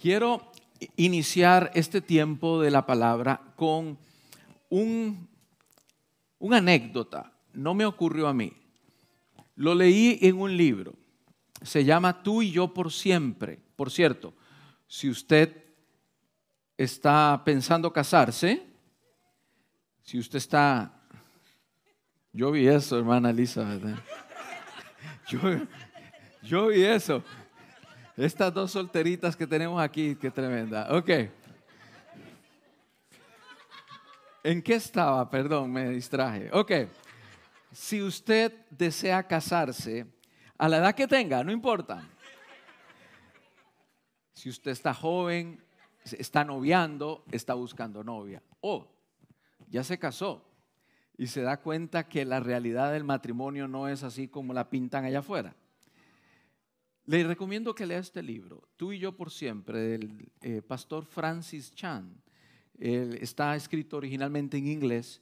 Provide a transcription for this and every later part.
Quiero iniciar este tiempo de la palabra con un, una anécdota. No me ocurrió a mí. Lo leí en un libro. Se llama Tú y yo por siempre. Por cierto, si usted está pensando casarse, si usted está... Yo vi eso, hermana ¿verdad? Yo, yo vi eso. Estas dos solteritas que tenemos aquí, qué tremenda. Ok. ¿En qué estaba? Perdón, me distraje. Ok. Si usted desea casarse, a la edad que tenga, no importa. Si usted está joven, está noviando, está buscando novia. O ya se casó y se da cuenta que la realidad del matrimonio no es así como la pintan allá afuera. Le recomiendo que lea este libro, Tú y yo por siempre, del eh, pastor Francis Chan. está escrito originalmente en inglés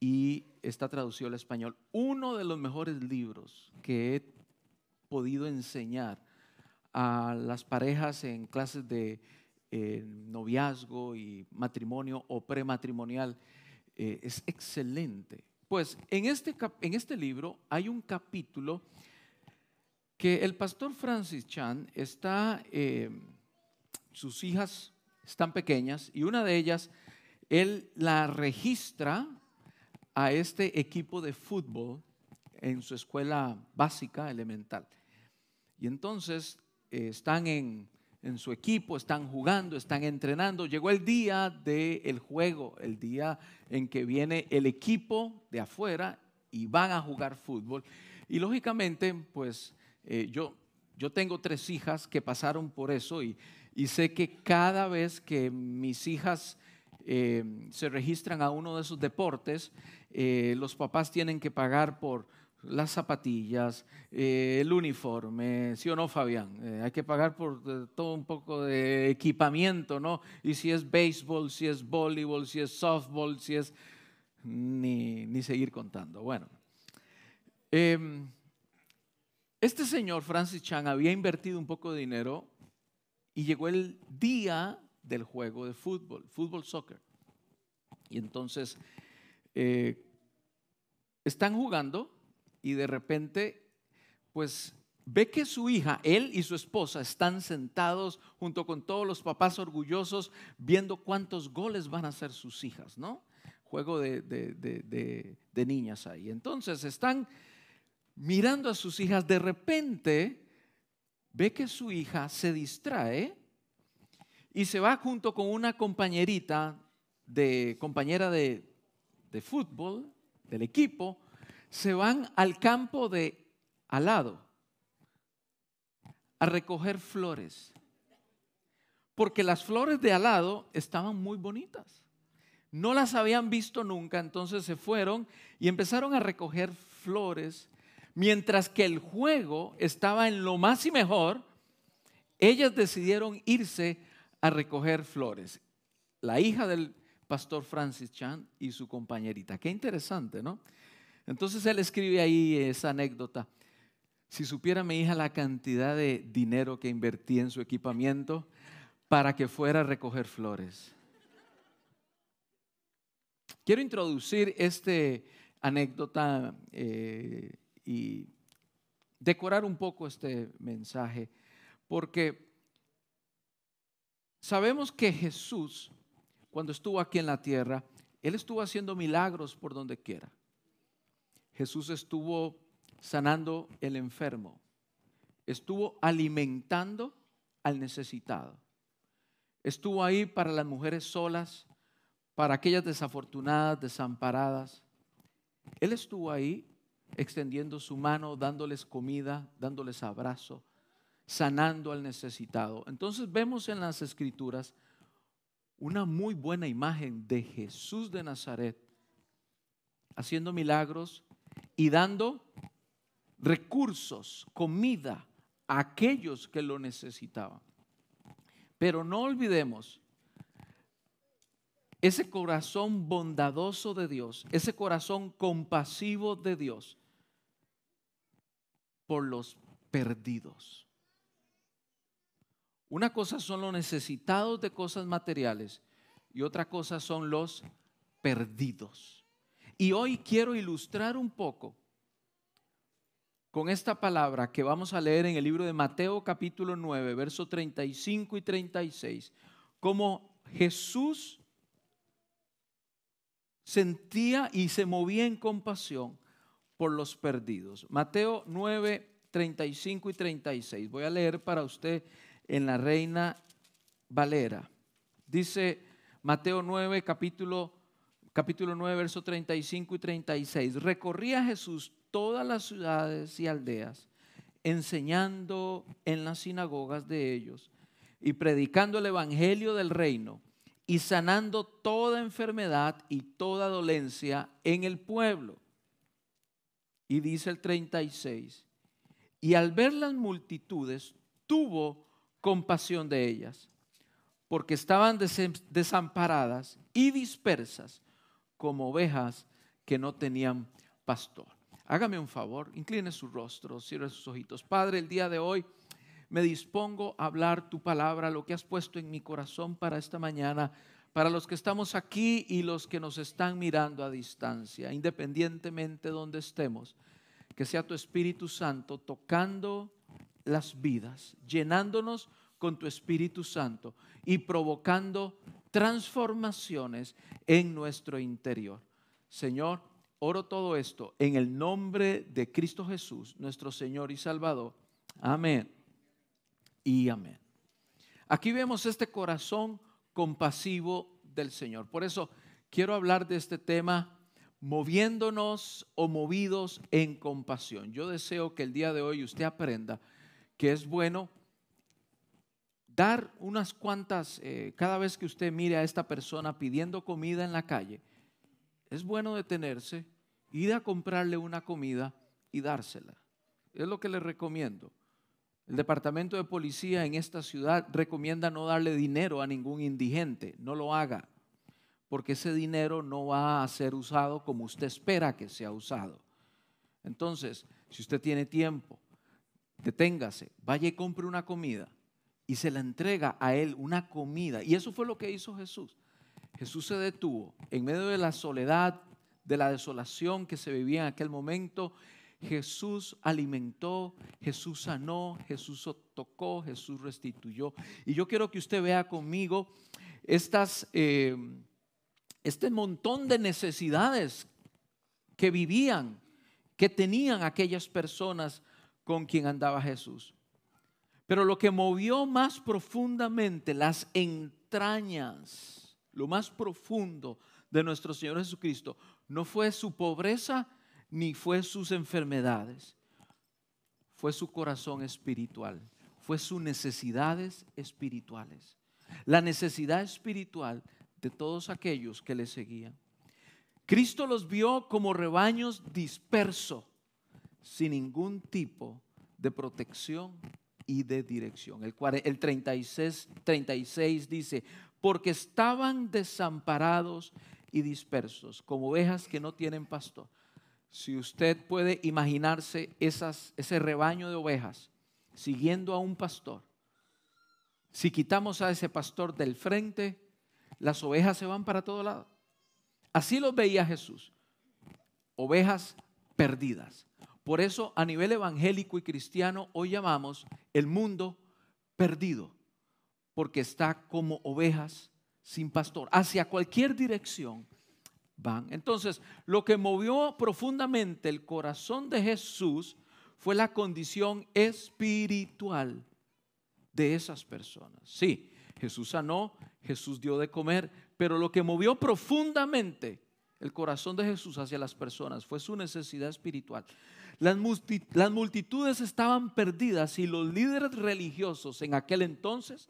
y está traducido al español. Uno de los mejores libros que he podido enseñar a las parejas en clases de eh, noviazgo y matrimonio o prematrimonial eh, es excelente. Pues en este, en este libro hay un capítulo que el pastor Francis Chan está, eh, sus hijas están pequeñas y una de ellas, él la registra a este equipo de fútbol en su escuela básica elemental. Y entonces eh, están en, en, su equipo, están jugando, están entrenando. Llegó el día del juego, el día en que viene el equipo de afuera y van a jugar fútbol. Y lógicamente, pues eh, yo, yo tengo tres hijas que pasaron por eso y, sé que cada vez que mis hijas eh, se registran a uno de esos deportes, eh, los papás tienen que pagar por las zapatillas, el uniforme, ¿sí o no, Fabián? hay que pagar por todo un poco de equipamiento, ¿no? Y si es béisbol, si es voleibol, si es softball, si es... Ni, ni seguir contando. Bueno. Este señor, Francis Chan, había invertido un poco de dinero y llegó el día del juego de fútbol, fútbol soccer. Y entonces eh, están jugando y de repente, pues ve que su hija, él y su esposa están sentados junto con todos los papás orgullosos viendo cuántos goles van a hacer sus hijas, ¿no? Juego de, de niñas ahí. Entonces están mirando a sus hijas, de repente ve que su hija se distrae y se va junto con una compañerita de compañera de, de fútbol del equipo, se van al campo de al lado a recoger flores. Porque las flores de al lado estaban muy bonitas. No las habían visto nunca, entonces se fueron y empezaron a recoger flores mientras que el juego estaba en lo más y mejor, ellas decidieron irse a recoger flores. La hija del pastor Francis Chan y su compañerita. Qué interesante, ¿no? Entonces él escribe ahí esa anécdota. Si supiera mi hija la cantidad de dinero que invertí en su equipamiento para que fuera a recoger flores. Quiero introducir esta anécdota eh, y decorar un poco este mensaje, porque sabemos que Jesús, cuando estuvo aquí en la tierra, Él estuvo haciendo milagros por donde quiera. Jesús estuvo sanando el enfermo, estuvo alimentando al necesitado, estuvo ahí para las mujeres solas, para aquellas desafortunadas, desamparadas. Él estuvo ahí extendiendo su mano, dándoles comida, dándoles abrazo, sanando al necesitado. Entonces vemos en las escrituras una muy buena imagen de Jesús de Nazaret haciendo milagros y dando recursos, comida a aquellos que lo necesitaban. Pero no olvidemos ese corazón bondadoso de Dios, ese corazón compasivo de Dios por los perdidos. Una cosa son los necesitados de cosas materiales y otra cosa son los perdidos. Y hoy quiero ilustrar un poco con esta palabra que vamos a leer en el libro de Mateo capítulo 9, versos 35 y 36, cómo Jesús sentía y se movía en compasión por los perdidos. Mateo 9, 35 y 36. Voy a leer para usted en la Reina Valera. Dice Mateo 9, capítulo, capítulo 9, verso 35 y 36. Recorría Jesús todas las ciudades y aldeas, enseñando en las sinagogas de ellos y predicando el evangelio del reino y sanando toda enfermedad y toda dolencia en el pueblo. Y dice el 36, y al ver las multitudes, tuvo compasión de ellas, porque estaban desamparadas y dispersas como ovejas que no tenían pastor. Hágame un favor, incline su rostro, cierre sus ojitos. Padre, el día de hoy me dispongo a hablar tu palabra, lo que has puesto en mi corazón para esta mañana, para los que estamos aquí y los que nos están mirando a distancia, independientemente de donde estemos. Que sea tu Espíritu Santo tocando las vidas, llenándonos con tu Espíritu Santo y provocando transformaciones en nuestro interior. Señor, oro todo esto en el nombre de Cristo Jesús, nuestro Señor y Salvador. Amén y amén. Aquí vemos este corazón compasivo del Señor. Por eso quiero hablar de este tema moviéndonos o movidos en compasión. Yo deseo que el día de hoy usted aprenda que es bueno dar unas cuantas, eh, cada vez que usted mire a esta persona pidiendo comida en la calle, es bueno detenerse, ir a comprarle una comida y dársela. Es lo que le recomiendo. El departamento de policía en esta ciudad recomienda no darle dinero a ningún indigente, no lo haga, porque ese dinero no va a ser usado como usted espera que sea usado. Entonces, si usted tiene tiempo, deténgase, vaya y compre una comida y se la entrega a él una comida. Y eso fue lo que hizo Jesús. Jesús se detuvo en medio de la soledad, de la desolación que se vivía en aquel momento. Jesús alimentó, Jesús sanó, Jesús tocó, Jesús restituyó. Y yo quiero que usted vea conmigo estas, eh, este montón de necesidades que vivían, que tenían aquellas personas con quien andaba Jesús. Pero lo que movió más profundamente las entrañas, lo más profundo de nuestro Señor Jesucristo, no fue su pobreza ni fue sus enfermedades, fue su corazón espiritual, fue sus necesidades espirituales, la necesidad espiritual de todos aquellos que le seguían. Cristo los vio como rebaños dispersos, sin ningún tipo de protección y de dirección. El, el 36, 36 dice, porque estaban desamparados y dispersos, como ovejas que no tienen pastor. Si usted puede imaginarse ese rebaño de ovejas siguiendo a un pastor, si quitamos a ese pastor del frente, las ovejas se van para todo lado. Así los veía Jesús. Ovejas perdidas. Por eso a nivel evangélico y cristiano hoy llamamos el mundo perdido, porque está como ovejas sin pastor, hacia cualquier dirección van. Entonces, lo que movió profundamente el corazón de Jesús fue la condición espiritual de esas personas. Sí, Jesús sanó, Jesús dio de comer, pero lo que movió profundamente el corazón de Jesús hacia las personas fue su necesidad espiritual. Las, multitudes estaban perdidas y los líderes religiosos en aquel entonces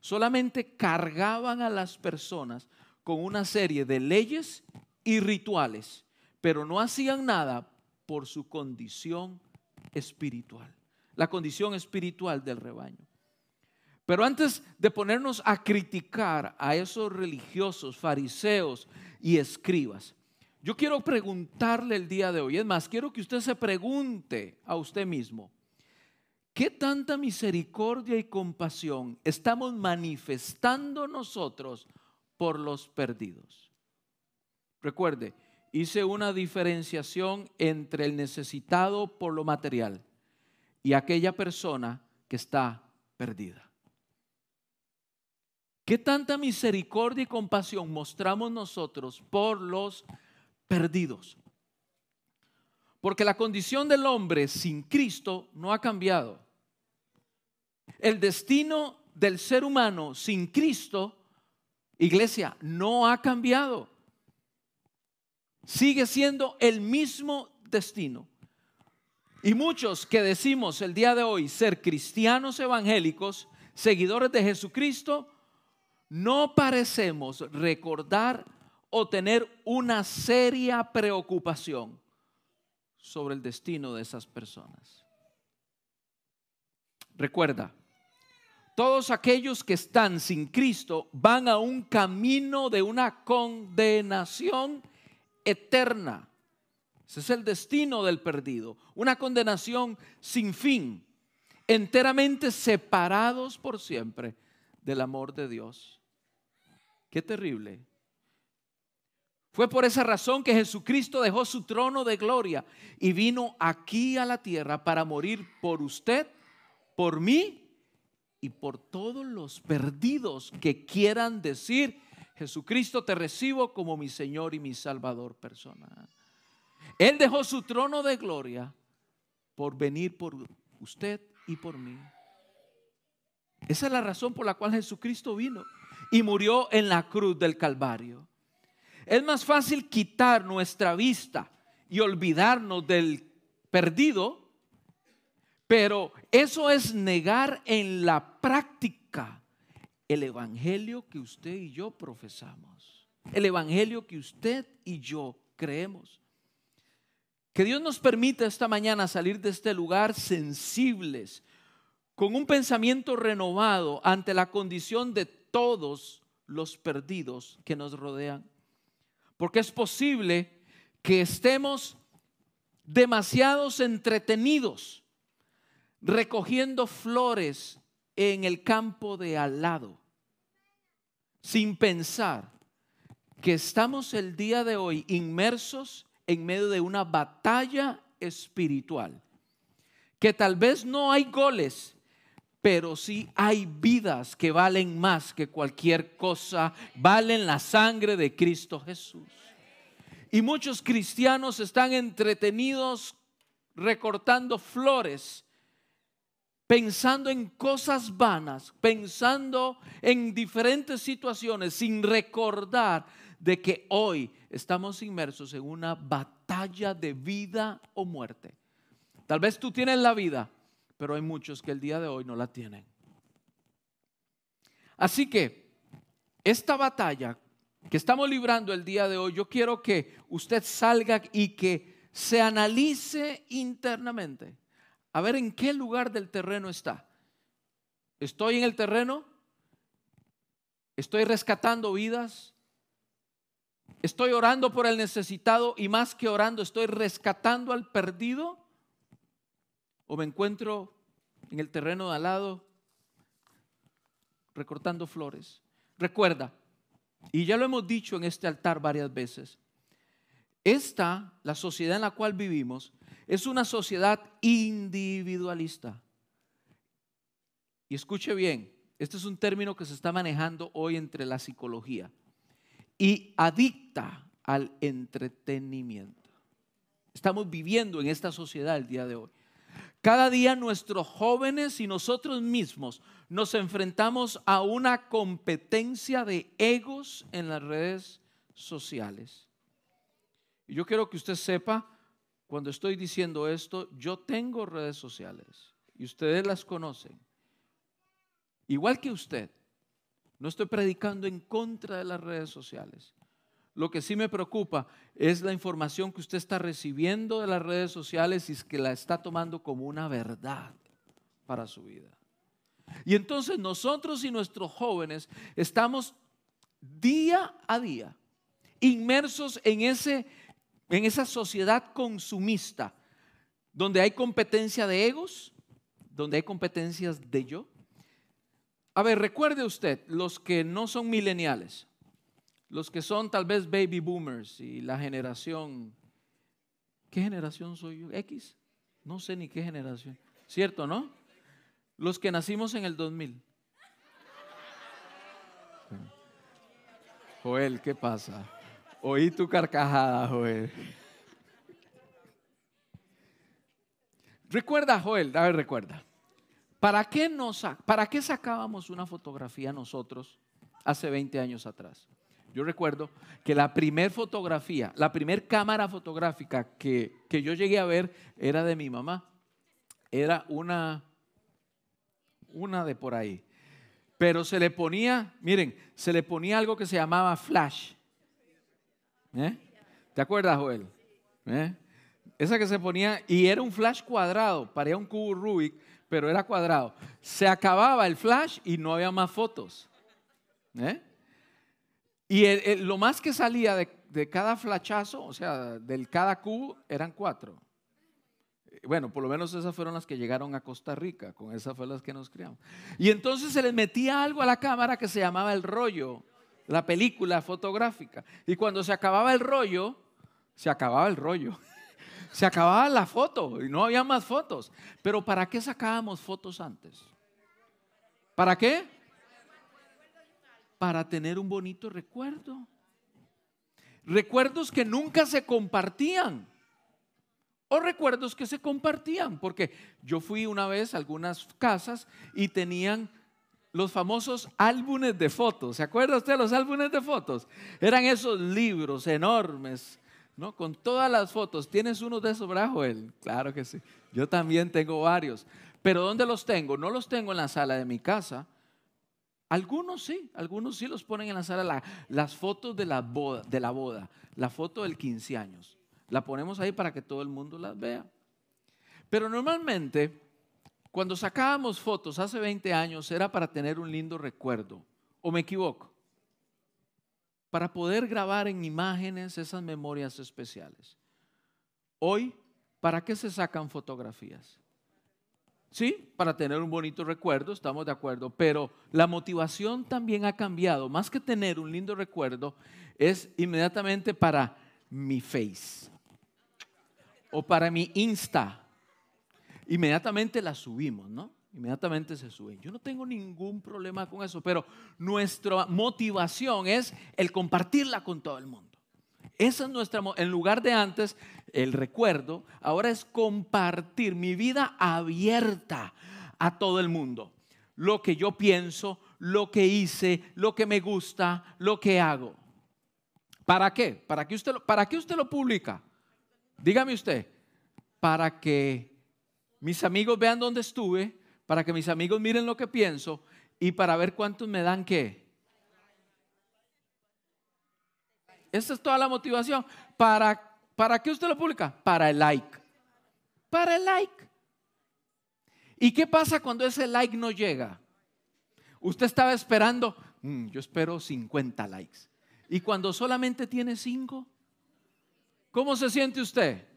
solamente cargaban a las personas con una serie de leyes y rituales, pero no hacían nada por su condición espiritual, la condición espiritual del rebaño. Pero antes de ponernos a criticar a esos religiosos, fariseos y escribas, yo quiero preguntarle el día de hoy, es más, quiero que usted se pregunte a usted mismo, ¿Qué tanta misericordia y compasión estamos manifestando nosotros por los perdidos? Recuerde, hice una diferenciación entre el necesitado por lo material y aquella persona que está perdida. ¿Qué tanta misericordia y compasión mostramos nosotros por los perdidos? Porque la condición del hombre sin Cristo no ha cambiado. El destino del ser humano sin Cristo, iglesia, no ha cambiado. Sigue siendo el mismo destino. Y muchos que decimos el día de hoy ser cristianos evangélicos, seguidores de Jesucristo, no parecemos recordar o tener una seria preocupación sobre el destino de esas personas. Recuerda, todos aquellos que están sin Cristo van a un camino de una condenación eterna. Ese es el destino del perdido. Una condenación sin fin, enteramente separados por siempre del amor de Dios. Qué terrible. Fue por esa razón que Jesucristo dejó su trono de gloria y vino aquí a la tierra para morir por usted, por mí y por todos los perdidos que quieran decir, Jesucristo te recibo como mi Señor y mi Salvador personal. Él dejó su trono de gloria por venir por usted y por mí. Esa es la razón por la cual Jesucristo vino y murió en la cruz del Calvario. Es más fácil quitar nuestra vista y olvidarnos del perdido, pero eso es negar en la práctica el evangelio que usted y yo profesamos, el evangelio que usted y yo creemos. Que Dios nos permita esta mañana salir de este lugar sensibles, con un pensamiento renovado ante la condición de todos los perdidos que nos rodean. Porque es posible que estemos demasiados entretenidos recogiendo flores en el campo de al lado, sin pensar que estamos el día de hoy inmersos en medio de una batalla espiritual. Que tal vez no hay goles, pero sí hay vidas que valen más que cualquier cosa, valen la sangre de Cristo Jesús. Y muchos cristianos están entretenidos recortando flores, pensando en cosas vanas, pensando en diferentes situaciones, sin recordar de que hoy estamos inmersos en una batalla de vida o muerte. Tal vez tú tienes la vida, pero hay muchos que el día de hoy no la tienen. Así que esta batalla que estamos librando el día de hoy, yo quiero que usted salga y que se analice internamente. A ver en qué lugar del terreno está. ¿Estoy en el terreno? ¿Estoy rescatando vidas? Estoy orando por el necesitado y más que orando estoy rescatando al perdido. O me encuentro en el terreno de al lado recortando flores. Recuerda, y ya lo hemos dicho en este altar varias veces, esta, la sociedad en la cual vivimos, es una sociedad individualista. Y escuche bien, este es un término que se está manejando hoy entre la psicología y adicta al entretenimiento. Estamos viviendo en esta sociedad el día de hoy. Cada día nuestros jóvenes y nosotros mismos nos enfrentamos a una competencia de egos en las redes sociales. Y yo quiero que usted sepa, cuando estoy diciendo esto, yo tengo redes sociales y ustedes las conocen. Igual que usted, no estoy predicando en contra de las redes sociales. Lo que sí me preocupa es la información que usted está recibiendo de las redes sociales y es que la está tomando como una verdad para su vida. Y entonces nosotros y nuestros jóvenes estamos día a día inmersos en, ese, en esa sociedad consumista donde hay competencia de egos, donde hay competencias de yo. A ver, recuerde usted, los que no son mileniales, los que son tal vez baby boomers y la generación, ¿qué generación soy yo? X, no sé ni qué generación, ¿cierto, no? Los que nacimos en el 2000. Joel, ¿qué pasa? Oí tu carcajada, Joel. Recuerda, Joel, ver, recuerda. ¿Para qué, nos, ¿Para qué sacábamos una fotografía nosotros hace 20 años atrás? Yo recuerdo que la primer fotografía, la primer cámara fotográfica que, que yo llegué a ver era de mi mamá. Era una, una de por ahí. Pero se le ponía, miren, se le ponía algo que se llamaba flash. ¿Eh? ¿Te acuerdas, Joel? ¿Eh? Esa que se ponía, y era un flash cuadrado, parecía un cubo Rubik, pero era cuadrado. Se acababa el flash y no había más fotos. ¿Eh? Y lo más que salía de, cada flashazo, o sea, del cada cubo, eran cuatro. Bueno, por lo menos esas fueron las que llegaron a Costa Rica, con esas fueron las que nos criamos. Y entonces se les metía algo a la cámara que se llamaba el rollo, la película fotográfica. Y cuando se acababa el rollo, se acababa el rollo. Se acababa la foto y no había más fotos. Pero ¿para qué sacábamos fotos antes? ¿Para qué? Para tener un bonito recuerdo. Recuerdos que nunca se compartían. O recuerdos que se compartían. Porque yo fui una vez a algunas casas y tenían los famosos álbumes de fotos. ¿Se acuerda usted de los álbumes de fotos? Eran esos libros enormes ¿no? Con todas las fotos. ¿Tienes uno de esos, ¿verdad, Joel? Claro que sí. Yo también tengo varios. Pero ¿dónde los tengo? No los tengo en la sala de mi casa. Algunos sí, algunos sí los ponen en la sala. las fotos de la, boda, de la boda, la foto del 15 años. La ponemos ahí para que todo el mundo las vea. Pero normalmente, cuando sacábamos fotos hace 20 años, era para tener un lindo recuerdo. ¿O me equivoco? para poder grabar en imágenes esas memorias especiales. Hoy, ¿para qué se sacan fotografías? Sí, para tener un bonito recuerdo, estamos de acuerdo, pero la motivación también ha cambiado. Más que tener un lindo recuerdo, es inmediatamente para mi face o para mi Insta. Inmediatamente la subimos, ¿no? inmediatamente se suben. Yo no tengo ningún problema con eso, pero nuestra motivación es el compartirla con todo el mundo. Esa es nuestra, en lugar de antes, el recuerdo, ahora es compartir mi vida abierta a todo el mundo. Lo que yo pienso, lo que hice, lo que me gusta, lo que hago. ¿Para qué? ¿Para qué usted, para qué usted lo publica? Dígame usted, para que mis amigos vean dónde estuve, para que mis amigos miren lo que pienso y para ver cuántos me dan qué. Esa es toda la motivación. ¿Para, ¿Para qué usted lo publica? Para el like. Para el like. ¿Y qué pasa cuando ese like no llega? Usted estaba esperando, mm, yo espero 50 likes. Y cuando solamente tiene 5, ¿cómo se siente usted?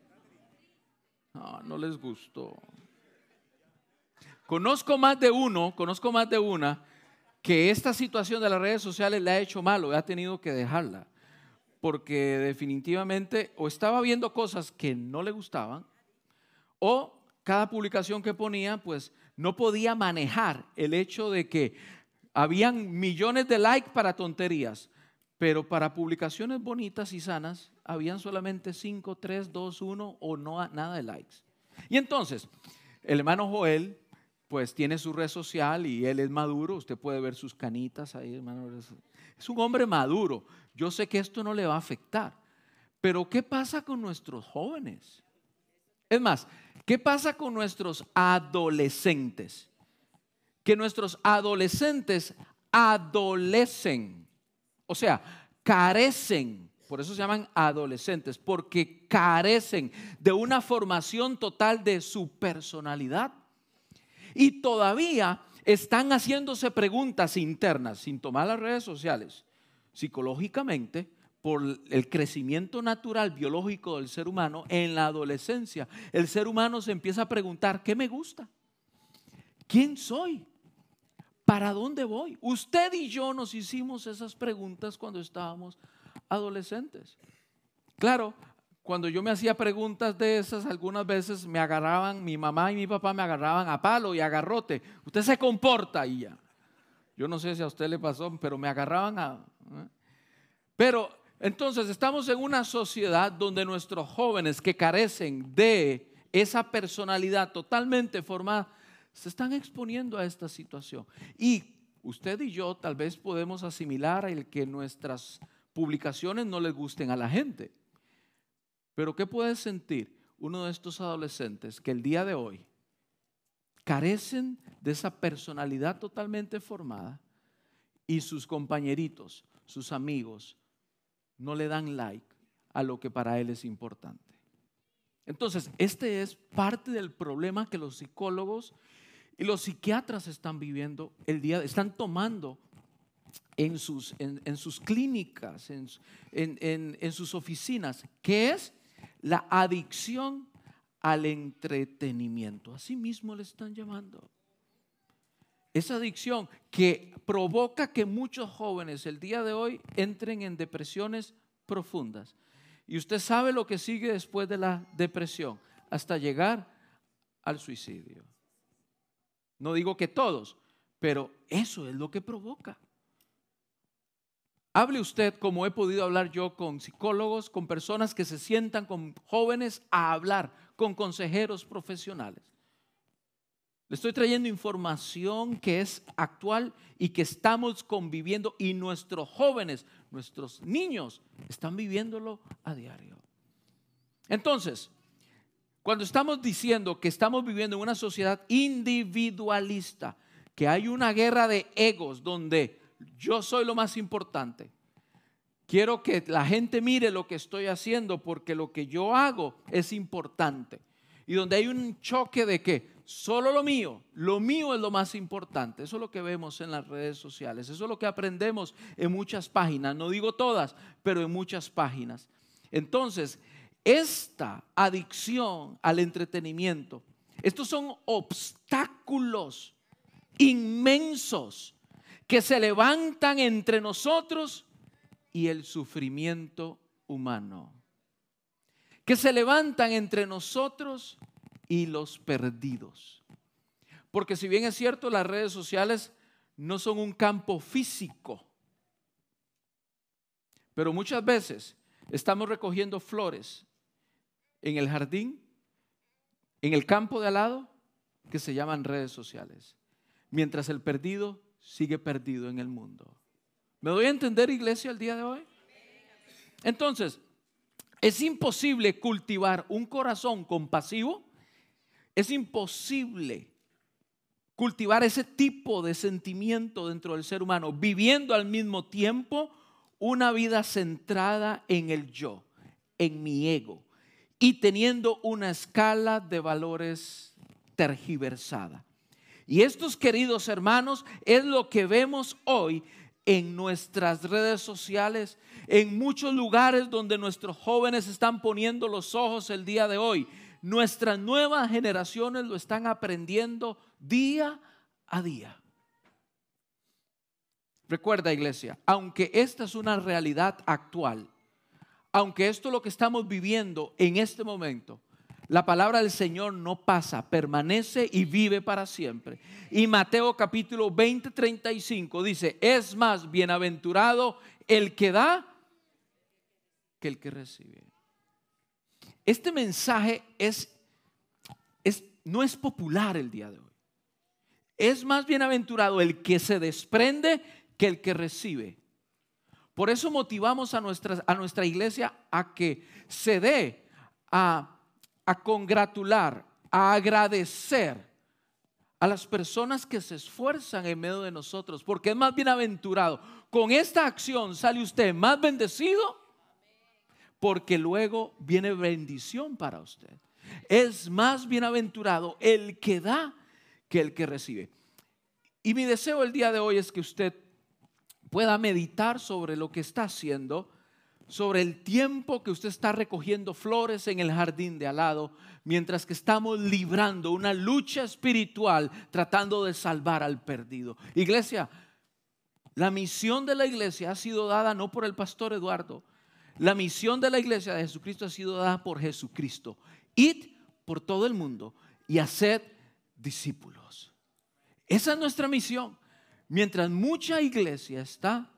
No, no les gustó. Conozco más de uno, conozco más de una, que esta situación de las redes sociales le ha hecho malo, ha tenido que dejarla, porque definitivamente o estaba viendo cosas que no le gustaban, o cada publicación que ponía, pues no podía manejar el hecho de que habían millones de likes para tonterías, pero para publicaciones bonitas y sanas, habían solamente 5, 3, 2, 1 o no nada de likes. Y entonces, el hermano Joel pues tiene su red social y él es maduro. Usted puede ver sus canitas ahí, hermano. Es un hombre maduro. Yo sé que esto no le va a afectar. Pero ¿qué pasa con nuestros jóvenes? Es más, ¿qué pasa con nuestros adolescentes? Que nuestros adolescentes adolecen, o sea, carecen, por eso se llaman adolescentes, porque carecen de una formación total de su personalidad y todavía están haciéndose preguntas internas sin tomar las redes sociales, psicológicamente, por el crecimiento natural biológico del ser humano en la adolescencia. El ser humano se empieza a preguntar, ¿qué me gusta? ¿quién soy? ¿Para dónde voy? Usted y yo nos hicimos esas preguntas cuando estábamos adolescentes. Claro, cuando yo me hacía preguntas de esas, algunas veces me agarraban, mi mamá y mi papá me agarraban a palo y a garrote. Usted se comporta y ya. Yo no sé si a usted le pasó, pero me agarraban a... ¿eh? Pero entonces estamos en una sociedad donde nuestros jóvenes que carecen de esa personalidad totalmente formada, se están exponiendo a esta situación. Y usted y yo tal vez podemos asimilar el que nuestras publicaciones no les gusten a la gente. Pero ¿qué puede sentir uno de estos adolescentes que el día de hoy carecen de esa personalidad totalmente formada y sus compañeritos, sus amigos, no le dan like a lo que para él es importante? Entonces, este es parte del problema que los psicólogos y los psiquiatras están viviendo el día, están tomando en sus, en, sus clínicas, en, en sus oficinas, que es la adicción al entretenimiento. Así mismo le están llamando. Esa adicción que provoca que muchos jóvenes el día de hoy entren en depresiones profundas. Y usted sabe lo que sigue después de la depresión, hasta llegar al suicidio. No digo que todos, pero eso es lo que provoca. Hable usted como he podido hablar yo con psicólogos, con personas que se sientan con jóvenes a hablar, con consejeros profesionales. Le estoy trayendo información que es actual y que estamos conviviendo y nuestros jóvenes, nuestros niños están viviéndolo a diario. Entonces, cuando estamos diciendo que estamos viviendo en una sociedad individualista, que hay una guerra de egos donde yo soy lo más importante, quiero que la gente mire lo que estoy haciendo porque lo que yo hago es importante. Y donde hay un choque de que solo lo mío, lo mío es lo más importante. Eso es lo que vemos en las redes sociales, eso es lo que aprendemos en muchas páginas, no digo todas, pero en muchas páginas. Entonces, esta adicción al entretenimiento, estos son obstáculos inmensos que se levantan entre nosotros y el sufrimiento humano, que se levantan entre nosotros y los perdidos. Porque si bien es cierto, las redes sociales no son un campo físico, pero muchas veces estamos recogiendo flores en el jardín, en el campo de al lado, que se llaman redes sociales, mientras el perdido sigue perdido en el mundo. ¿Me doy a entender, iglesia, el día de hoy? Entonces, es imposible cultivar un corazón compasivo es imposible cultivar ese tipo de sentimiento dentro del ser humano, viviendo al mismo tiempo una vida centrada en el yo, en mi ego, y teniendo una escala de valores tergiversada. Y estos queridos hermanos es lo que vemos hoy en nuestras redes sociales, en muchos lugares donde nuestros jóvenes están poniendo los ojos el día de hoy nuestras nuevas generaciones lo están aprendiendo día a día. Recuerda, iglesia, aunque esta es una realidad actual, aunque esto es lo que estamos viviendo en este momento, la palabra del Señor no pasa, permanece y vive para siempre. Y Mateo capítulo 20, 35 dice, es más bienaventurado el que da que el que recibe. Este mensaje es, no es popular el día de hoy. Es más bienaventurado el que se desprende que el que recibe. Por eso motivamos a nuestra, a nuestra iglesia a que se dé a, a congratular, a agradecer a las personas que se esfuerzan en medio de nosotros, porque es más bienaventurado. Con esta acción sale usted más bendecido porque luego viene bendición para usted. Es más bienaventurado el que da que el que recibe. Y mi deseo el día de hoy es que usted pueda meditar sobre lo que está haciendo sobre el tiempo que usted está recogiendo flores en el jardín de al lado, mientras que estamos librando una lucha espiritual tratando de salvar al perdido. Iglesia, la misión de la iglesia ha sido dada no por el pastor Eduardo, la misión de la iglesia de Jesucristo ha sido dada por Jesucristo. Id por todo el mundo y haced discípulos. Esa es nuestra misión. Mientras mucha iglesia está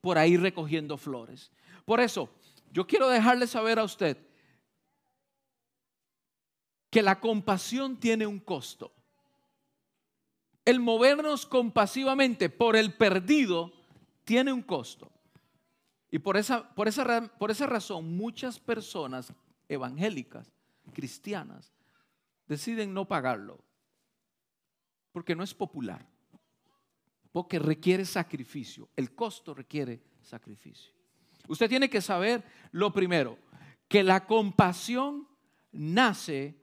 por ahí recogiendo flores. Por eso, yo quiero dejarle saber a usted que la compasión tiene un costo. El movernos compasivamente por el perdido tiene un costo. Y por esa, por esa, por esa razón muchas personas evangélicas, cristianas, deciden no pagarlo. Porque no es popular. Porque requiere sacrificio. El costo requiere sacrificio. Usted tiene que saber lo primero, que la compasión nace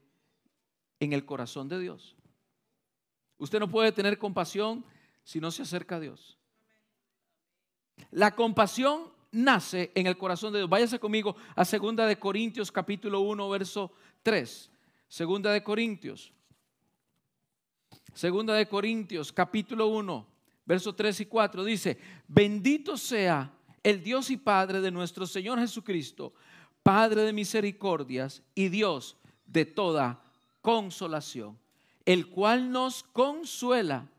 en el corazón de Dios. Usted no puede tener compasión si no se acerca a Dios. La compasión nace en el corazón de Dios. Váyase conmigo a Segunda de Corintios capítulo 1 verso 3. Segunda de Corintios. Segunda de Corintios capítulo 1 verso 3 y 4 dice, "Bendito sea el Dios y Padre de nuestro Señor Jesucristo, Padre de misericordias y Dios de toda consolación, el cual nos consuela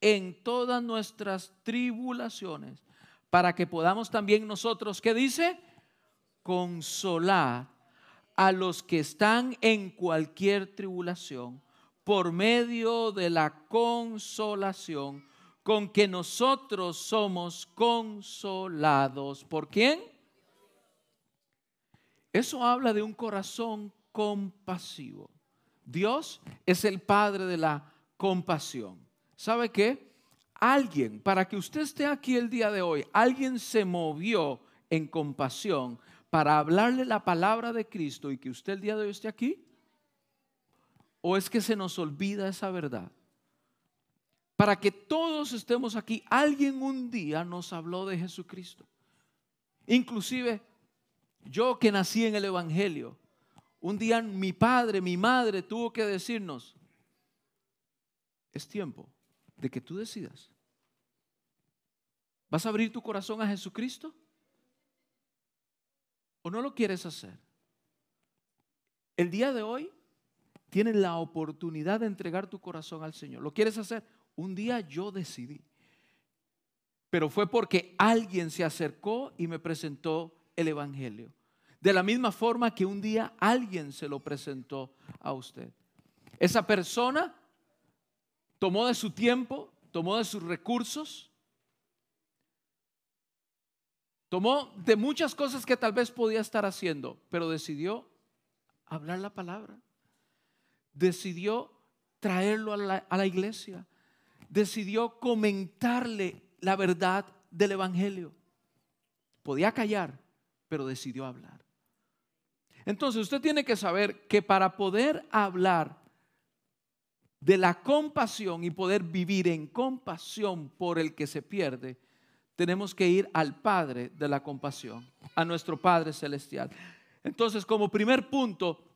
en todas nuestras tribulaciones para que podamos también nosotros, ¿qué dice? Consolar a los que están en cualquier tribulación por medio de la consolación con que nosotros somos consolados. ¿Por quién? Eso habla de un corazón compasivo. Dios es el Padre de la compasión. ¿Sabe qué? alguien, para que usted esté aquí el día de hoy, alguien se movió en compasión para hablarle la palabra de Cristo y que usted el día de hoy esté aquí? ¿O es que se nos olvida esa verdad? Para que todos estemos aquí, alguien un día nos habló de Jesucristo. Inclusive yo que nací en el Evangelio, un día mi padre, mi madre tuvo que decirnos, es tiempo de que tú decidas ¿Vas a abrir tu corazón a Jesucristo? ¿O no lo quieres hacer? El día de hoy tienes la oportunidad de entregar tu corazón al Señor. ¿Lo quieres hacer? Un día yo decidí. Pero fue porque alguien se acercó y me presentó el Evangelio. De la misma forma que un día alguien se lo presentó a usted. Esa persona tomó de su tiempo, tomó de sus recursos, Tomó de muchas cosas que tal vez podía estar haciendo, pero decidió hablar la palabra. Decidió traerlo a la, iglesia. Decidió comentarle la verdad del Evangelio. Podía callar, pero decidió hablar. Entonces usted tiene que saber que para poder hablar de la compasión y poder vivir en compasión por el que se pierde, tenemos que ir al Padre de la compasión, a nuestro Padre Celestial. Entonces, como primer punto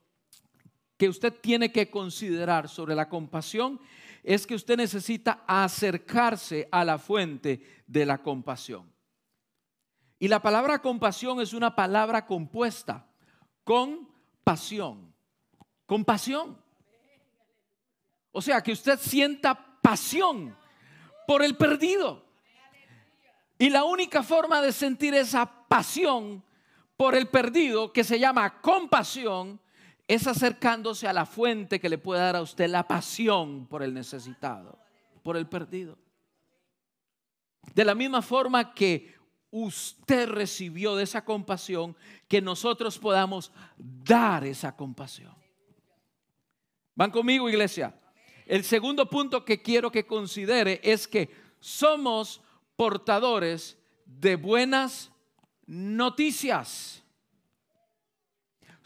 que usted tiene que considerar sobre la compasión, es que usted necesita acercarse a la fuente de la compasión. Y la palabra compasión es una palabra compuesta con pasión. Compasión. O sea, que usted sienta pasión por el perdido. Y la única forma de sentir esa pasión por el perdido, que se llama compasión, es acercándose a la fuente que le puede dar a usted la pasión por el necesitado, por el perdido. De la misma forma que usted recibió de esa compasión, que nosotros podamos dar esa compasión. ¿Van conmigo, iglesia? El segundo punto que quiero que considere es que somos portadores de buenas noticias.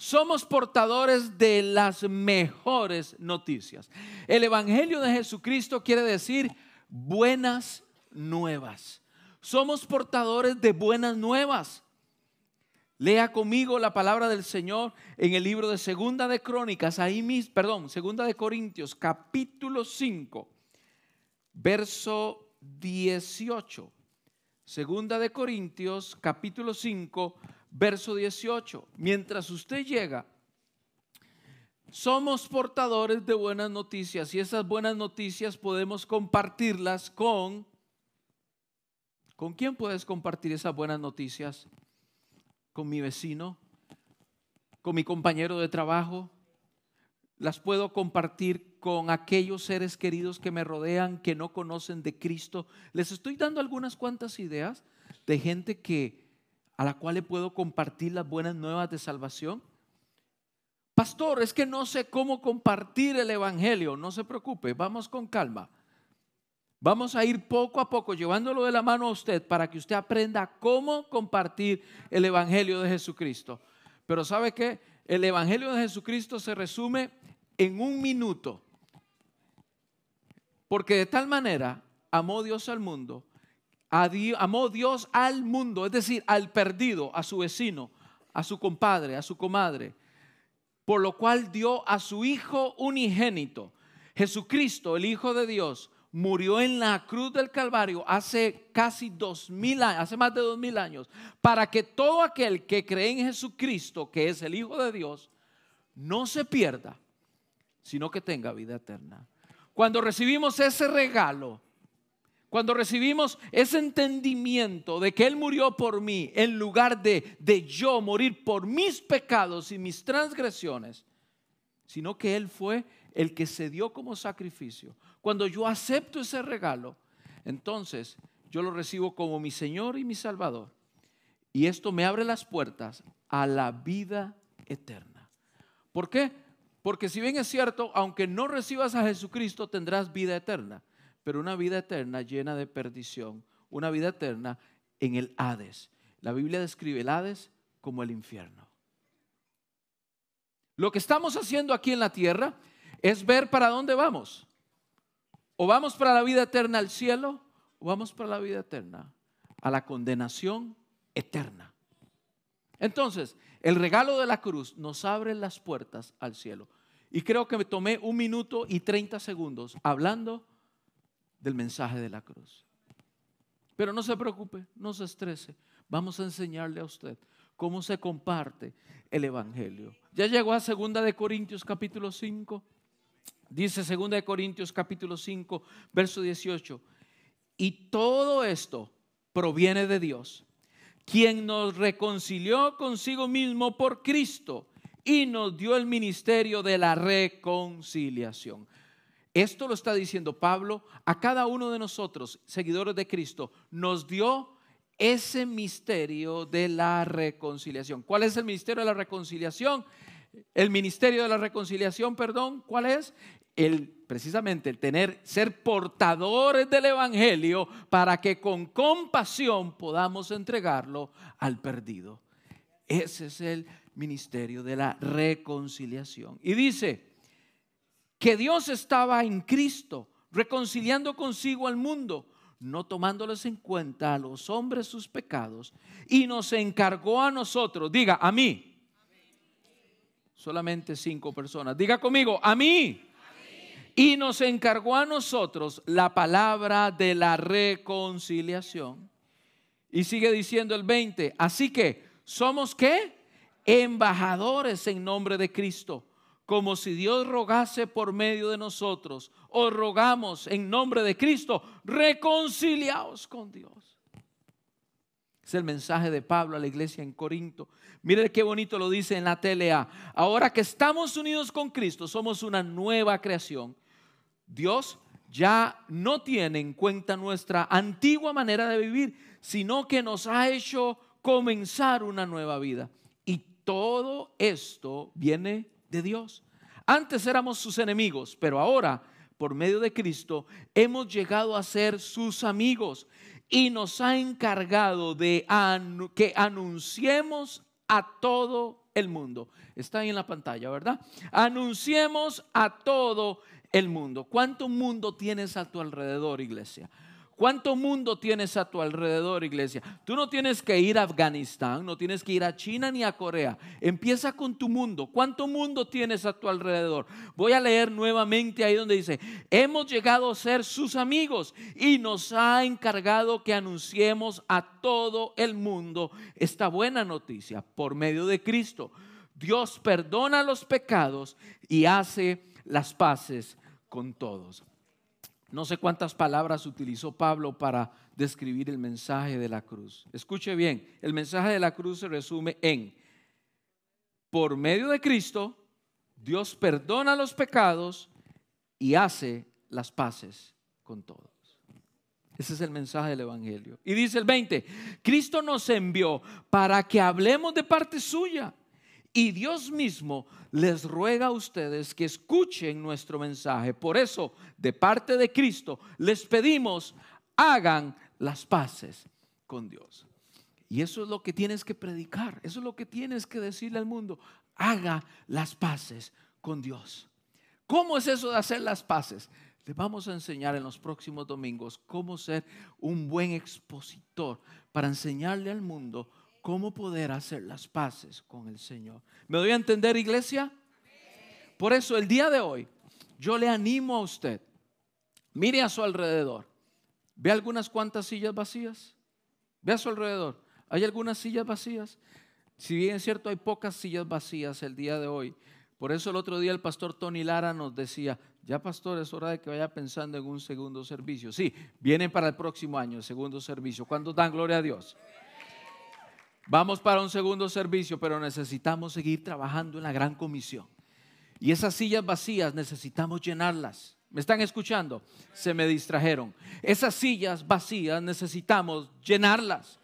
Somos portadores de las mejores noticias. El Evangelio de Jesucristo quiere decir buenas nuevas. Somos portadores de buenas nuevas. Lea conmigo la palabra del Señor en el libro de Segunda de Crónicas, ahí mismo, perdón, Segunda de Corintios, capítulo 5, verso 18. Segunda de Corintios, capítulo 5, verso 18. Mientras usted llega, somos portadores de buenas noticias y esas buenas noticias podemos compartirlas con... ¿Con quién puedes compartir esas buenas noticias? ¿Con mi vecino? ¿Con mi compañero de trabajo? Las puedo compartir con aquellos seres queridos que me rodean, que no conocen de Cristo. Les estoy dando algunas cuantas ideas de gente que a la cual le puedo compartir las buenas nuevas de salvación. Pastor, es que no sé cómo compartir el Evangelio. No se preocupe, vamos con calma. Vamos a ir poco a poco llevándolo de la mano a usted para que usted aprenda cómo compartir el Evangelio de Jesucristo. Pero ¿sabe qué? El Evangelio de Jesucristo se resume en un minuto. Porque de tal manera amó Dios al mundo, amó Dios al mundo, es decir, al perdido, a su vecino, a su compadre, a su comadre, por lo cual dio a su Hijo unigénito. Jesucristo, el Hijo de Dios, murió en la cruz del Calvario hace casi dos mil años, hace más de dos mil años, para que todo aquel que cree en Jesucristo, que es el Hijo de Dios, no se pierda, sino que tenga vida eterna. Cuando recibimos ese regalo, cuando recibimos ese entendimiento de que Él murió por mí en lugar de, de yo morir por mis pecados y mis transgresiones, sino que Él fue el que se dio como sacrificio. Cuando yo acepto ese regalo, entonces yo lo recibo como mi Señor y mi Salvador. Y esto me abre las puertas a la vida eterna. ¿Por qué? Porque si bien es cierto, aunque no recibas a Jesucristo, tendrás vida eterna pero una vida eterna llena de perdición, una vida eterna en el Hades. La Biblia describe el Hades como el infierno. Lo que estamos haciendo aquí en la tierra es ver para dónde vamos. O vamos para la vida eterna al cielo, o vamos para la vida eterna, a la condenación eterna. Entonces, el regalo de la cruz nos abre las puertas al cielo. Y creo que me tomé un minuto y 30 segundos hablando del mensaje de la cruz. Pero no se preocupe, no se estrese. Vamos a enseñarle a usted cómo se comparte el Evangelio. Ya llegó a Segunda de Corintios capítulo 5. Dice Segunda de Corintios capítulo 5, verso 18. Y todo esto proviene de Dios, quien nos reconcilió consigo mismo por Cristo y nos dio el ministerio de la reconciliación. Esto lo está diciendo Pablo a cada uno de nosotros, seguidores de Cristo, nos dio ese misterio de la reconciliación. ¿Cuál es el misterio de la reconciliación? El ministerio de la reconciliación, perdón, ¿cuál es? El precisamente el tener ser portadores del evangelio para que con compasión podamos entregarlo al perdido. Ese es el ministerio de la reconciliación. Y dice, que Dios estaba en Cristo, reconciliando consigo al mundo, no tomándoles en cuenta a los hombres sus pecados, y nos encargó a nosotros, diga, a mí. Solamente cinco personas. Diga conmigo, a mí. Y nos encargó a nosotros la palabra de la reconciliación. Y sigue diciendo el 20, así que somos qué? Embajadores en nombre de Cristo como si Dios rogase por medio de nosotros, o rogamos en nombre de Cristo, reconciliaos con Dios. Es el mensaje de Pablo a la iglesia en Corinto. Mire qué bonito lo dice en la TLA. Ahora que estamos unidos con Cristo, somos una nueva creación. Dios ya no tiene en cuenta nuestra antigua manera de vivir, sino que nos ha hecho comenzar una nueva vida. Y todo esto viene de Dios. Antes éramos sus enemigos, pero ahora, por medio de Cristo, hemos llegado a ser sus amigos y nos ha encargado de que anunciemos a todo el mundo. Está ahí en la pantalla, ¿verdad? Anunciemos a todo el mundo. ¿Cuánto mundo tienes a tu alrededor, iglesia? ¿Cuánto mundo tienes a tu alrededor, iglesia? Tú no tienes que ir a Afganistán, no tienes que ir a China ni a Corea. Empieza con tu mundo. ¿Cuánto mundo tienes a tu alrededor? Voy a leer nuevamente ahí donde dice, hemos llegado a ser sus amigos y nos ha encargado que anunciemos a todo el mundo esta buena noticia por medio de Cristo. Dios perdona los pecados y hace las paces con todos. No sé cuántas palabras utilizó Pablo para describir el mensaje de la cruz. Escuche bien, el mensaje de la cruz se resume en, por medio de Cristo, Dios perdona los pecados y hace las paces con todos. Ese es el mensaje del Evangelio. Y dice el 20, Cristo nos envió para que hablemos de parte suya y Dios mismo les ruega a ustedes que escuchen nuestro mensaje. Por eso, de parte de Cristo, les pedimos, hagan las paces con Dios. Y eso es lo que tienes que predicar, eso es lo que tienes que decirle al mundo, haga las paces con Dios. ¿Cómo es eso de hacer las paces? Les vamos a enseñar en los próximos domingos cómo ser un buen expositor para enseñarle al mundo cómo poder hacer las paces con el Señor. ¿Me doy a entender, iglesia? Por eso el día de hoy yo le animo a usted, mire a su alrededor, ve algunas cuantas sillas vacías, ve a su alrededor, hay algunas sillas vacías. Si bien es cierto, hay pocas sillas vacías el día de hoy. Por eso el otro día el pastor Tony Lara nos decía, ya pastor, es hora de que vaya pensando en un segundo servicio. Sí, vienen para el próximo año el segundo servicio. ¿Cuándo dan gloria a Dios? Vamos para un segundo servicio, pero necesitamos seguir trabajando en la gran comisión. Y esas sillas vacías necesitamos llenarlas. ¿Me están escuchando? Se me distrajeron. Esas sillas vacías necesitamos llenarlas.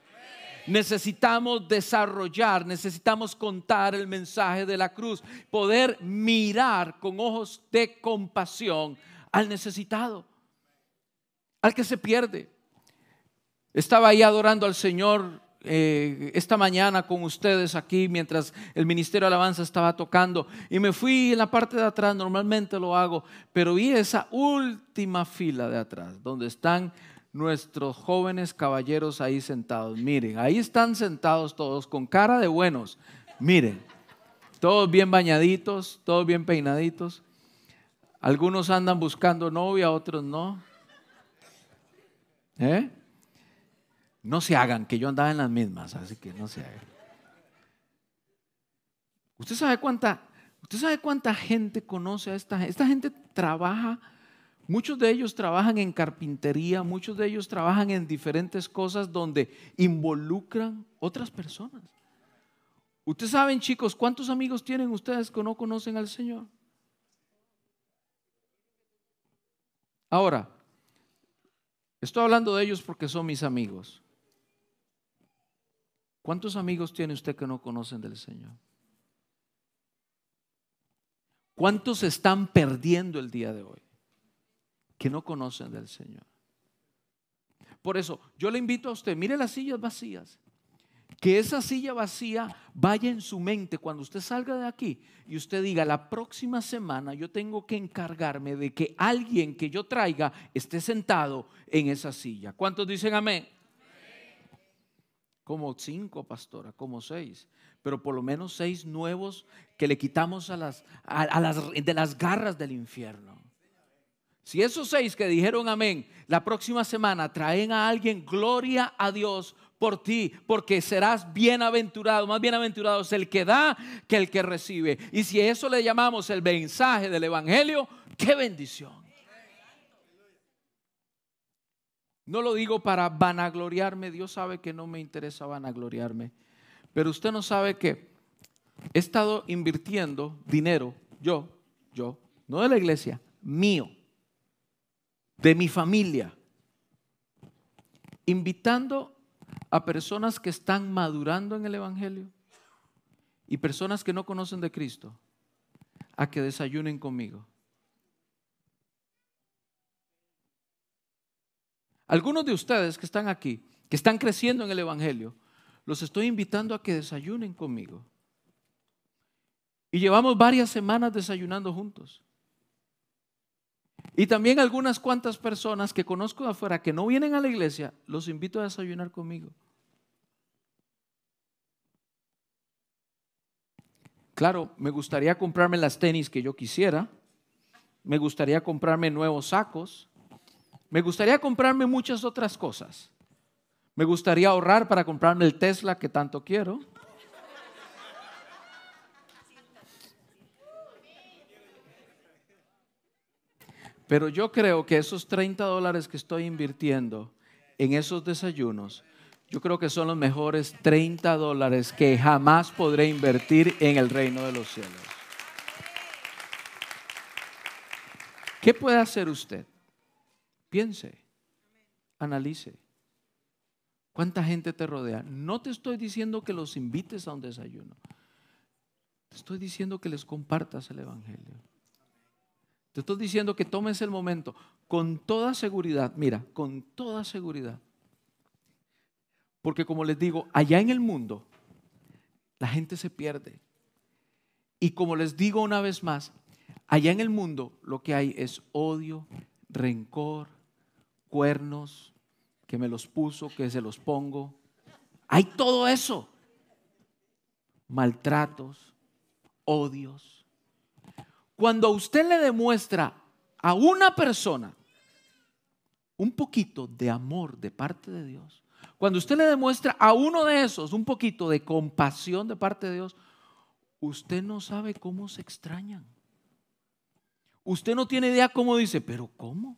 Necesitamos desarrollar, necesitamos contar el mensaje de la cruz, poder mirar con ojos de compasión al necesitado, al que se pierde. Estaba ahí adorando al Señor eh, esta mañana con ustedes aquí mientras el Ministerio de Alabanza estaba tocando y me fui en la parte de atrás, normalmente lo hago, pero vi esa última fila de atrás donde están nuestros jóvenes caballeros ahí sentados. Miren, ahí están sentados todos con cara de buenos. Miren, todos bien bañaditos, todos bien peinaditos. Algunos andan buscando novia, otros no. ¿Eh? No se hagan, que yo andaba en las mismas, así que no se hagan. ¿Usted sabe cuánta, usted sabe cuánta gente conoce a esta gente? Esta gente trabaja, muchos de ellos trabajan en carpintería, muchos de ellos trabajan en diferentes cosas donde involucran otras personas. Ustedes saben, chicos, ¿cuántos amigos tienen ustedes que no conocen al Señor? Ahora, estoy hablando de ellos porque son mis amigos. ¿Cuántos amigos tiene usted que no conocen del Señor? ¿Cuántos están perdiendo el día de hoy que no conocen del Señor? Por eso, yo le invito a usted, mire las sillas vacías, que esa silla vacía vaya en su mente cuando usted salga de aquí y usted diga, la próxima semana yo tengo que encargarme de que alguien que yo traiga esté sentado en esa silla. ¿Cuántos dicen amén? Como cinco, pastora, como seis, pero por lo menos seis nuevos que le quitamos a las, a, las, de las garras del infierno. Si esos seis que dijeron amén, la próxima semana traen a alguien, gloria a Dios por ti, porque serás bienaventurado, más bienaventurado es el que da que el que recibe. Y si eso le llamamos el mensaje del Evangelio, qué bendición. No lo digo para vanagloriarme, Dios sabe que no me interesa vanagloriarme, pero usted no sabe que he estado invirtiendo dinero, yo, yo, no de la iglesia, mío, de mi familia, invitando a personas que están madurando en el Evangelio y personas que no conocen de Cristo a que desayunen conmigo. Algunos de ustedes que están aquí, que están creciendo en el Evangelio, los estoy invitando a que desayunen conmigo. Y llevamos varias semanas desayunando juntos. Y también algunas cuantas personas que conozco de afuera que no vienen a la iglesia, los invito a desayunar conmigo. Claro, me gustaría comprarme las tenis que yo quisiera, me gustaría comprarme nuevos sacos, me gustaría comprarme muchas otras cosas. Me gustaría ahorrar para comprarme el Tesla que tanto quiero. Pero yo creo que esos 30 dólares que estoy invirtiendo en esos desayunos, yo creo que son los mejores 30 dólares que jamás podré invertir en el reino de los cielos. ¿Qué puede hacer usted? Piense, analice. ¿Cuánta gente te rodea? No te estoy diciendo que los invites a un desayuno. Te estoy diciendo que les compartas el Evangelio. Te estoy diciendo que tomes el momento con toda seguridad, mira, con toda seguridad. Porque como les digo, allá en el mundo la gente se pierde. Y como les digo una vez más, allá en el mundo lo que hay es odio, rencor, cuernos, que me los puso, que se los pongo. Hay todo eso. Maltratos, odios cuando usted le demuestra a una persona un poquito de amor de parte de Dios, cuando usted le demuestra a uno de esos un poquito de compasión de parte de Dios, usted no sabe cómo se extrañan. Usted no tiene idea cómo dice, pero ¿cómo?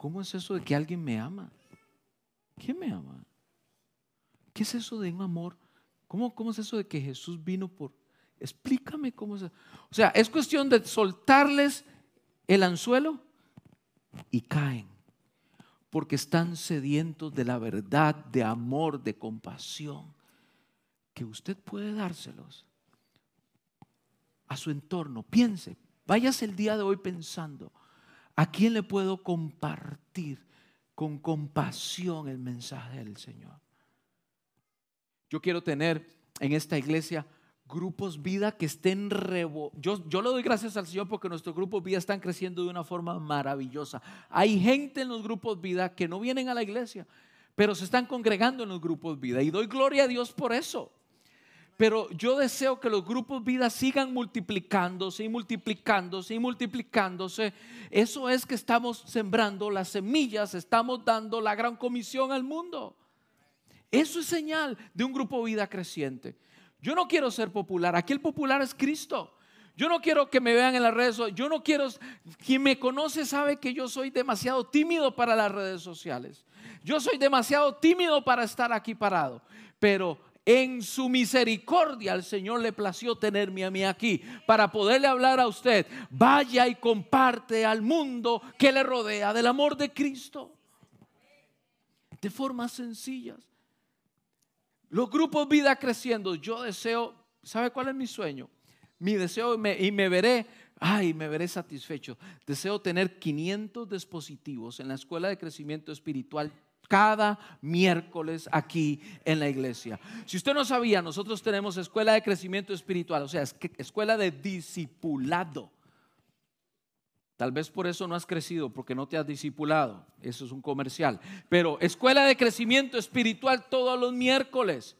¿Cómo es eso de que alguien me ama? ¿Quién me ama? ¿Qué es eso de un amor? ¿Cómo, es eso de que Jesús vino por, Explícame cómo es. O sea, es cuestión de soltarles el anzuelo y caen. Porque están sedientos de la verdad, de amor, de compasión. Que usted puede dárselos a su entorno. Piense, váyase el día de hoy pensando, ¿a quién le puedo compartir con compasión el mensaje del Señor? Yo quiero tener en esta iglesia grupos vida que estén revo yo, yo le doy gracias al Señor porque nuestros grupos vida están creciendo de una forma maravillosa. Hay gente en los grupos vida que no vienen a la iglesia, pero se están congregando en los grupos vida y doy gloria a Dios por eso. Pero yo deseo que los grupos vida sigan multiplicándose y multiplicándose y multiplicándose. Eso es que estamos sembrando las semillas, estamos dando la gran comisión al mundo. Eso es señal de un grupo vida creciente. Yo no quiero ser popular. Aquí el popular es Cristo. Yo no quiero que me vean en las redes sociales. Yo no quiero. Quien me conoce sabe que yo soy demasiado tímido para las redes sociales. Yo soy demasiado tímido para estar aquí parado. Pero en su misericordia el Señor le plació tenerme a mí aquí para poderle hablar a usted. Vaya y comparte al mundo que le rodea del amor de Cristo. De formas sencillas. Los grupos vida creciendo, yo deseo, ¿sabe cuál es mi sueño? Mi deseo y me, veré, ay, me veré satisfecho. Deseo tener 500 dispositivos en la escuela de crecimiento espiritual cada miércoles aquí en la iglesia. Si usted no sabía, nosotros tenemos escuela de crecimiento espiritual, o sea, escuela de discipulado. Tal vez por eso no has crecido, porque no te has discipulado. Eso es un comercial. Pero escuela de crecimiento espiritual todos los miércoles.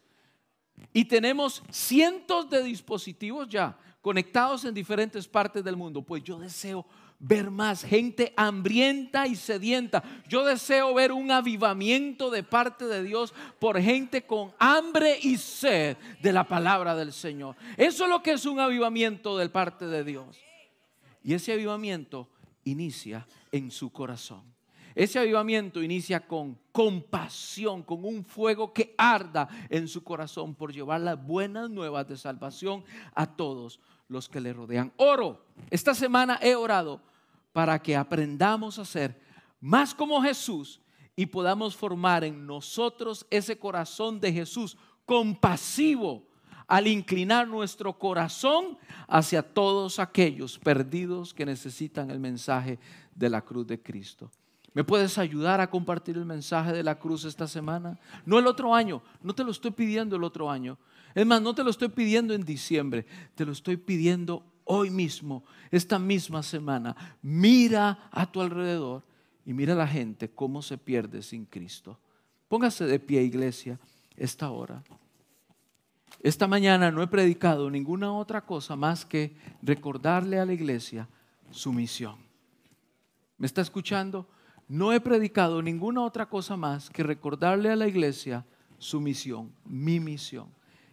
Y tenemos cientos de dispositivos ya conectados en diferentes partes del mundo. Pues yo deseo ver más gente hambrienta y sedienta. Yo deseo ver un avivamiento de parte de Dios por gente con hambre y sed de la palabra del Señor. Eso es lo que es un avivamiento de parte de Dios. Y ese avivamiento inicia en su corazón. Ese avivamiento inicia con compasión, con un fuego que arda en su corazón por llevar las buenas nuevas de salvación a todos los que le rodean. Oro, esta semana he orado para que aprendamos a ser más como Jesús y podamos formar en nosotros ese corazón de Jesús compasivo al inclinar nuestro corazón hacia todos aquellos perdidos que necesitan el mensaje de la cruz de Cristo. ¿Me puedes ayudar a compartir el mensaje de la cruz esta semana? No el otro año, no te lo estoy pidiendo el otro año. Es más, no te lo estoy pidiendo en diciembre, te lo estoy pidiendo hoy mismo, esta misma semana, mira a tu alrededor y mira a la gente cómo se pierde sin Cristo. Póngase de pie, iglesia, esta hora. Esta mañana no he predicado ninguna otra cosa más que recordarle a la iglesia su misión. ¿Me está escuchando? No he predicado ninguna otra cosa más que recordarle a la iglesia su misión, mi misión.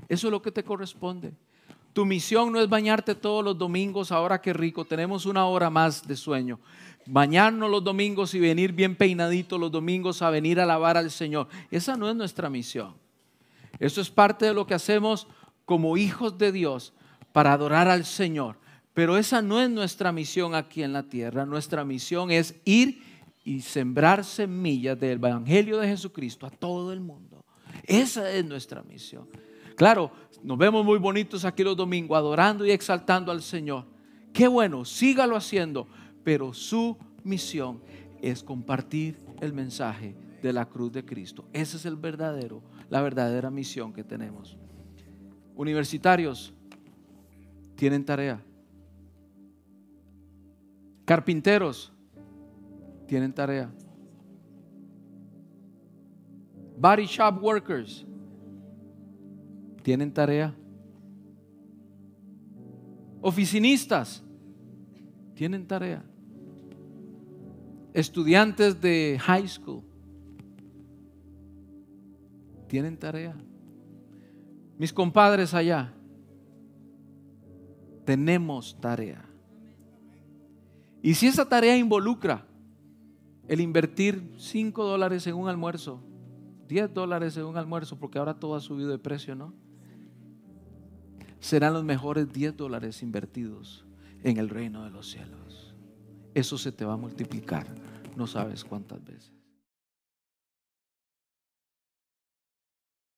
Eso es lo que te corresponde. Tu misión no es bañarte todos los domingos, ahora qué rico, tenemos una hora más de sueño. Bañarnos los domingos y venir bien peinaditos los domingos a venir a alabar al Señor. Esa no es nuestra misión. Eso es parte de lo que hacemos como hijos de Dios para adorar al Señor. Pero esa no es nuestra misión aquí en la tierra. Nuestra misión es ir y sembrar semillas del Evangelio de Jesucristo a todo el mundo. Esa es nuestra misión. Claro, nos vemos muy bonitos aquí los domingos, adorando y exaltando al Señor. Qué bueno, sígalo haciendo, pero su misión es compartir el mensaje de la cruz de Cristo. Ese es el verdadero, la verdadera misión que tenemos. Universitarios tienen tarea. Carpinteros tienen tarea. Body shop workers tienen tarea. Oficinistas tienen tarea. Estudiantes de high school tienen tarea. Mis compadres allá, tenemos tarea. Y si esa tarea involucra el invertir 5 dólares en un almuerzo, 10 dólares en un almuerzo, porque ahora todo ha subido de precio, ¿no? Serán los mejores 10 dólares invertidos en el reino de los cielos. Eso se te va a multiplicar, no sabes cuántas veces.